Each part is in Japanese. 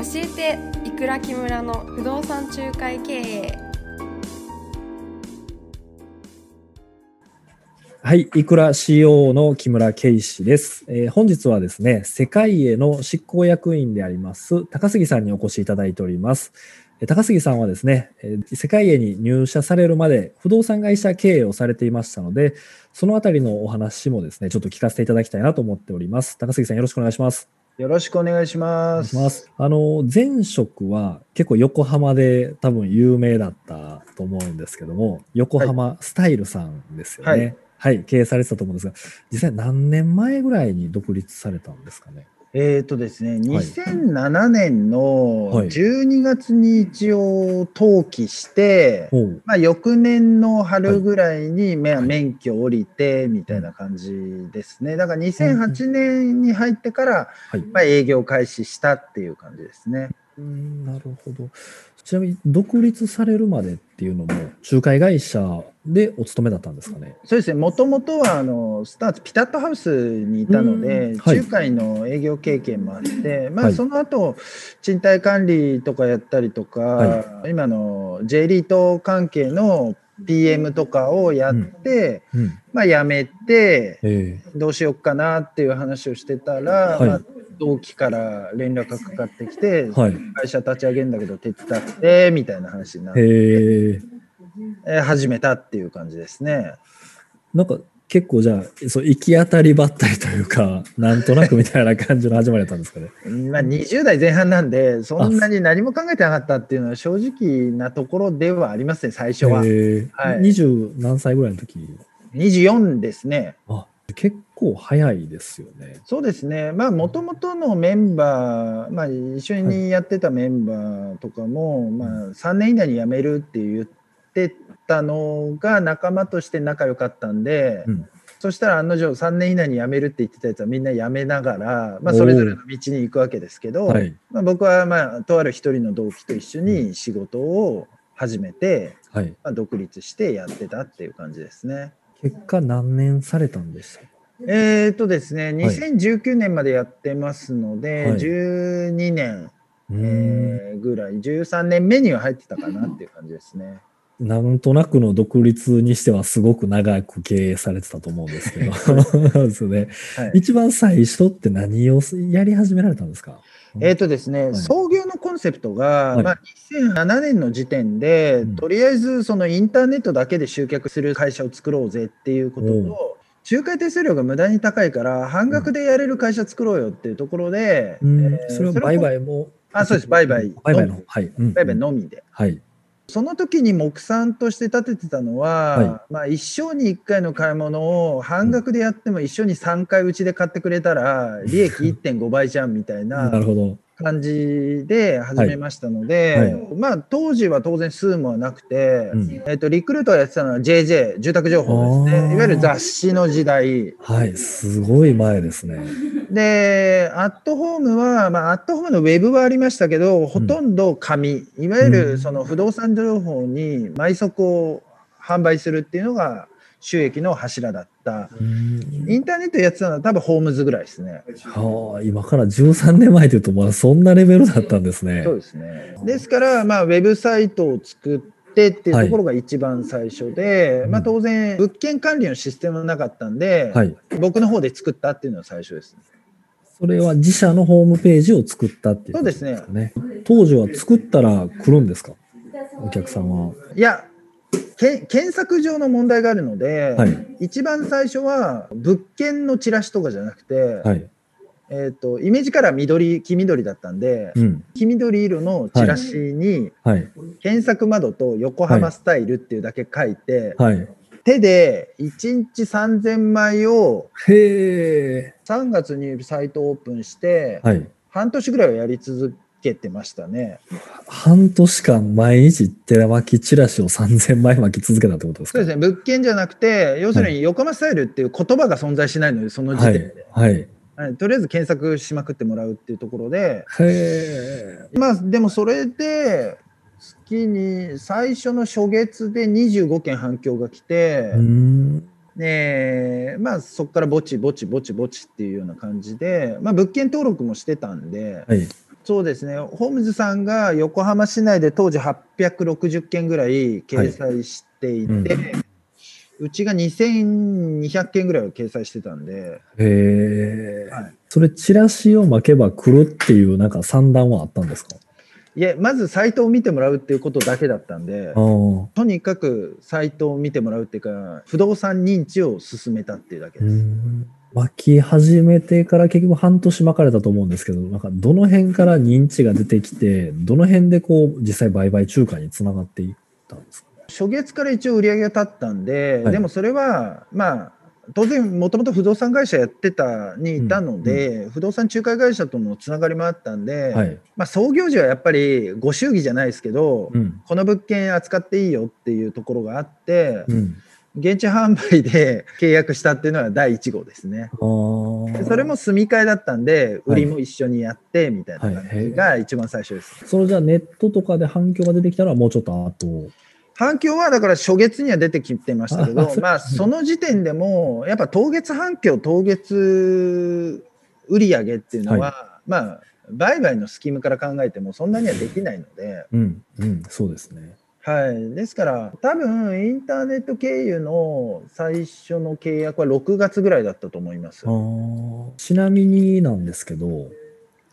教えていくら木村の不動産仲介経営はい、いくら CO の木村圭司です、えー本日はですね、世界への執行役員であります、高杉さんにお越しいただいております。えー高杉さんはですね、えー世界へに入社されるまで不動産会社経営をされていましたので、そのあたりのお話もですね、ちょっと聞かせていただきたいなと思っております。高杉さんよろしくお願いします。よろしくお願いしおます。ます。あの、前職は結構横浜で多分有名だったと思うんですけども、横浜スタイルさんですよね。はい、経営されてたと思うんですが、実際何年前ぐらいに独立されたんですかね？えっ、とですね、2007年のはい12月に一応登記して、ほう。まあ、翌年の春ぐらいに、免許降りてみたいな感じですね。だから2008年に入ってから、はい。まあ、営業開始したっていう感じですね。うんなるほど。ちなみに独立されるまでっていうのも仲介会社でお勤めだったんですかね？そうですね、もともとはあのスターツピタットハウスにいたのうでん、はい。仲介の営業経験もあって、まあ、はいその後賃貸管理とかやったりとか、は今の J リート関係の PM とかをやって、うん。まあ、辞めて、えどうしようかなっていう話をしてたら、はい。まあ、同期から連絡がかかってきて、えはい。会社立ち上げるんだけど手伝ってみたいな話になって、へえ。えー始めたっていう感じですね。なんか結構じゃあ、そう行き当たりばったりというか、なんとなくみたいな感じの始まりだったんですかね。まあ、20代前半なんで、そんなに何も考えてなかったっていうのは正直なところではありますね、最初は。はい二十何歳ぐらいの時？24ですね。あ結構早いですよね。そうですね、まあ、もともとのメンバー、まあ、一緒にやってたメンバーとかも、まあ、3年以内に辞めるって言ってたのが仲間として仲良かったんで、うんそしたら案の定3年以内に辞めるって言ってたやつはみんな辞めながら、まあ、それぞれの道に行くわけですけど、はい。まあ、僕は、まあ、とある一人の同期と一緒に仕事を始めて、はい。まあ、独立してやってたっていう感じですね。結果何年されたんでしたえーとですね、2019年までやってますので、はい。12年、えーぐらい、13年目には入ってたかなっていう感じですね。なんとなくの独立にしてはすごく長く経営されてたと思うんですけど。そうですね。はい、一番最初って何をやり始められたんですか？えーとですね、い創業のコンセプトが、はいまあ、2007年の時点で、うんとりあえずそのインターネットだけで集客する会社を作ろうぜっていうことうんと、仲介手数料が無駄に高いから、半額でやれる会社作ろうよっていうところで、うんえーそれは売買も。あそうです売買売買の方。はい。うん売買のみで。はい。その時に目算として立ててたのは、はまあ、一生に1回の買い物を半額でやっても一緒に3回うちで買ってくれたら利益1.5倍じゃんみたいな。なるほど。感じで始めましたので、はまあ、当時は当然スームはなくて、うん。えっとリクルートをやってたのは JJ 住宅情報ですね。いわゆる雑誌の時代。はい。すごい前ですね。でアットホームは、まあ、アットホームのウェブはありましたけどほとんど紙、いわゆうん。るその不動産情報に毎足を販売するっていうのが収益の柱だったインターネットやってたのは多分ホームズぐらいですね。はあ、今から13年前というと、まあそんなレベルだったんですね。そうですねですから、まあ、ウェブサイトを作ってっていうところが一番最初で、まあ、当然物件管理のシステムはなかったんで、はい。僕の方で作ったっていうのが最初ですね。それは自社のホームページを作ったっていうことそうですね当時は作ったら来るんですか？お客さんは。いやけ検索上の問題があるので、はい。一番最初は物件のチラシとかじゃなくて、はい。えー、とイメージカラー緑黄緑だったんで、うん。黄緑色のチラシにはい。検索窓と横浜スタイルっていうだけ書いて、はい。手で1日3000枚をへえ。3月にサイトオープンして、はい。半年ぐらいはやり続けてましたね。半年間毎日寺巻きチラシを3000枚巻き続けたってことですか？そうですね物件じゃなくて要するに横浜スタイルっていう言葉が存在しないのでその時はい点で、。はい。はいとりあえず検索しまくってもらうっていうところで。まあでもそれで月に最初の初月で25件反響が来て、うん。でまあそこからぼちぼちぼちぼちっていうような感じで、まあ、物件登録もしてたんで、はい。そうですね、ホームズさんが横浜市内で当時860件ぐらい掲載していて、はい。うちが2200件ぐらいを掲載してたんで、へえ、はい。それ、チラシを巻けば来るっていう、なんか算段はあったんですか？いえ、まずサイトを見てもらうっていうことだけだったんで。とにかくサイトを見てもらうっていうか、不動産認知を進めたっていうだけうです。ん巻き始めてから結局半年巻かれたと思うんですけど、なんかどの辺から認知が出てきて、どの辺でこう実際売買仲介につながっていったんですか？初月から一応売り上げが立ったんで、はいでもそれは、まあ、当然、もともと不動産会社やってたにいたので、不動産仲介会社とのつながりもあったんで、はい。まあ、創業時はやっぱりご祝儀じゃないですけど、うん。この物件扱っていいよっていうところがあって、うん。現地販売で契約したっていうのは第1号ですね。それも住み替えだったんで、売りも一緒にやってみたいな感じが一番最初です。それじゃあネットとかで反響が出てきたのはもうちょっと後？反響はだから初月には出てきてましたけあどまあその時点でも、やっぱ当月反響、当月売上っていうのは、まあ、売買のスキームから考えてもそんなにはできないので、うん。うん。そうですね。はい、ですから、多分インターネット経由の最初の契約は6月ぐらいだったと思います。ちなみになんですけど、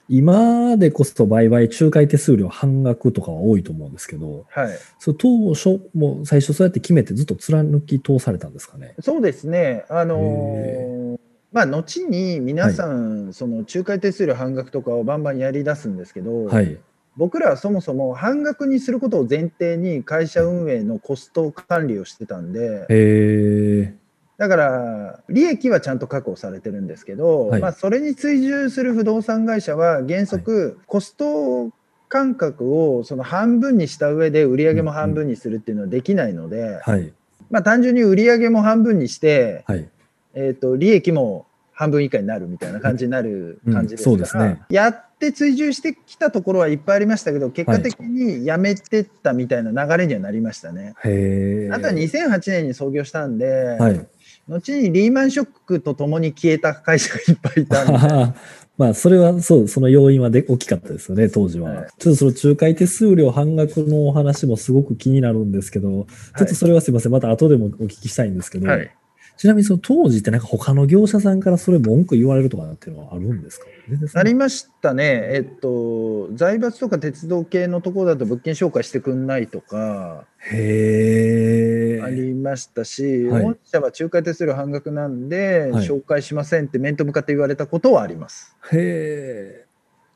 今でこそ売買仲介手数料半額とかは多いと思うんですけど、はい、それ当初も最初そうやって決めてずっと貫き通されたんですかね？そうですね、あのへーまあ、後に皆さん、その仲介手数料半額とかをバンバンやり出すんですけど、はい。僕らはそもそも半額にすることを前提に会社運営のコスト管理をしてたんで。だから利益はちゃんと確保されてるんですけど、はいまあ、それに追従する不動産会社は原則コスト感覚をその半分にした上で売上も半分にするっていうのはできないので、はい。まあ、単純に売上も半分にして、はい。えー、と利益も半分以下になるみたいな感じになるうん感じですから、そうですねやって追従してきたところはいっぱいありましたけど結果的にやめてったみたいな流れにはなりましたね。へえ。あとは2008年に創業したんで、はい。後にリーマンショックとともに消えた会社がいっぱいいたんで、まあ、それはそう、その要因はで大きかったですよね、当時は。はいちょっとその仲介手数料半額のお話もすごく気になるんですけど、ちょっとそれはすいません、また後でもお聞きしたいんですけど、はいちなみにその当時ってなんか他の業者さんからそれ文句言われるとかっていうのはあるんですか？ありましたね、えっと、財閥とか鉄道系のところだと物件紹介してくんないとかへえ。ありましたし、はい本社は仲介手数料半額なんで、はい紹介しませんって面と向かって言われたことはあります。へえ。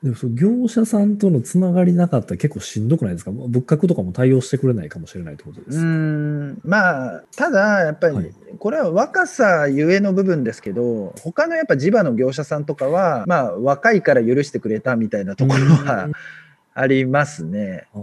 でもその業者さんとのつながりなかったら結構しんどくないですか？物価とかも対応してくれないかもしれないってことでうす。ん。まあただやっぱり、はい。これは若さゆえの部分ですけど他のやっぱ地場の業者さんとかはまあ若いから許してくれたみたいなところはありますね。あ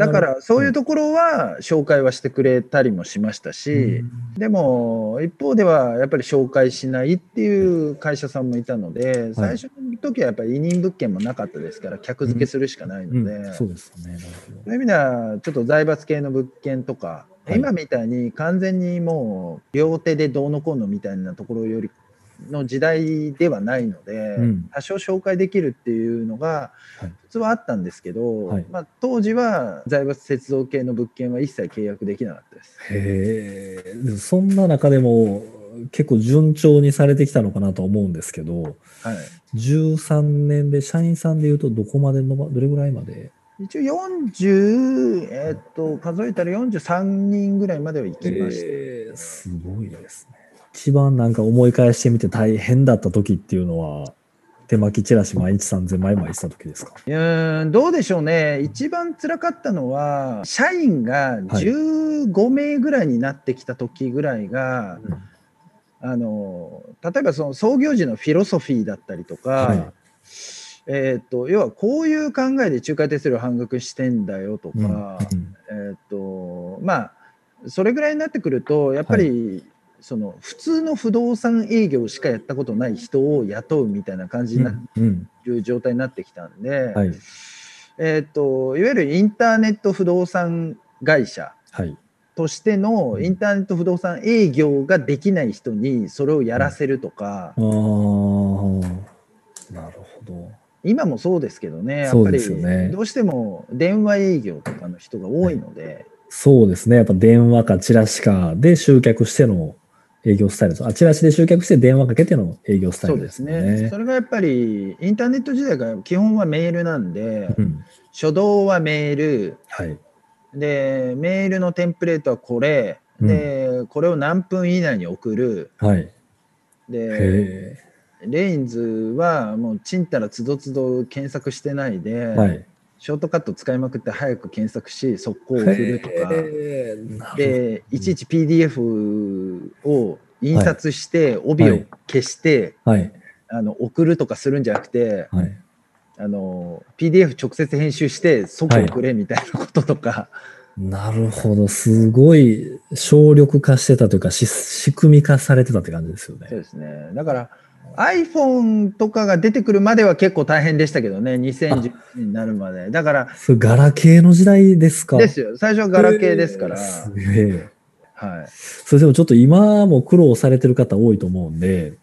だからそういうところは紹介はしてくれたりもしましたし、うん。でも一方ではやっぱり紹介しないっていう会社さんもいたので、最初の時はやっぱり委任物件もなかったですから客付けするしかないので、うん。そうですね。いう意味ではちょっと財閥系の物件とか、はい。今みたいに完全にもう両手でどうのこうのみたいなところよりの時代ではないので、うん多少紹介できるっていうのがはい普通はあったんですけど、はいまあ、当時は財閥鉄道系の物件は一切契約できなかったです。へえ。そんな中でも結構順調にされてきたのかなとは思うんですけど、はい13年で社員さんでいうとどこまでのば、どれぐらいまで？一応40、えーっと数えたら43人ぐらいまでは行きました。えーすごいですね。一番なんか思い返してみて大変だった時っていうのは、手巻きチラシ毎日3000枚枚した時ですか？うーんどうでしょうね、一番辛かったのは、社員が15名ぐらいになってきた時ぐらいが、あの例えばその創業時のフィロソフィーだったりとか、はい。えー、と要はこういう考えで仲介手数料半額してんだよとか、うん。うん。えー、とまあそれぐらいになってくるとやっぱり、その普通の不動産営業しかやったことない人を雇うみたいな感じになる状態になってきたんで、はい。えー、といわゆるインターネット不動産会社はい。としてのインターネット不動産営業ができない人にそれをやらせるとか、ああなるほど。今もそうですけどね、やっぱりどうしても電話営業とかの人が多いので、そうですね。やっぱ電話かチラシかで集客しての営業スタイルです。あ、チラシで集客して電話かけての営業スタイそうルですすでねね。それがやっぱりインターネット時代が基本はメールなんで、うん。初動はメール、はい。で、メールのテンプレートはこれ、で、これを何分以内に送る、はい。で、へレインズはもうちんたらつどつど検索してないで、え。はい。ショートカット使いまくって早く検索し、速攻送るとか、で、いちいち PDF を印刷して、帯を消して。あの送るとかするんじゃなくて、はい。あの PDF 直接編集して即送れみたいなこととか、なるほど。すごい省力化してたというか、し仕組み化されてたって感じですよね。そうですねだから iPhone とかが出てくるまでは結構大変でしたけどね2010年になるまでだからそれガラケーの時代ですか？ですよ最初はガラケーですから、すげえ。はい、それでもちょっと今も苦労されてる方多いと思うんで、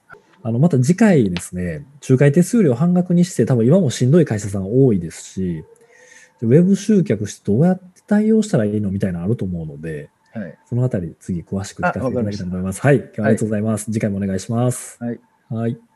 あの、また次回ですね、仲介手数料半額にして、多分今もしんどい会社さん多いですし、ウェブ集客してどうやって対応したらいいのみたいなのあると思うので、はい、そのあたり次詳しく聞かせていただきたいと思います。はい。今日はありがとうございます。次回もお願いします。はい。はい。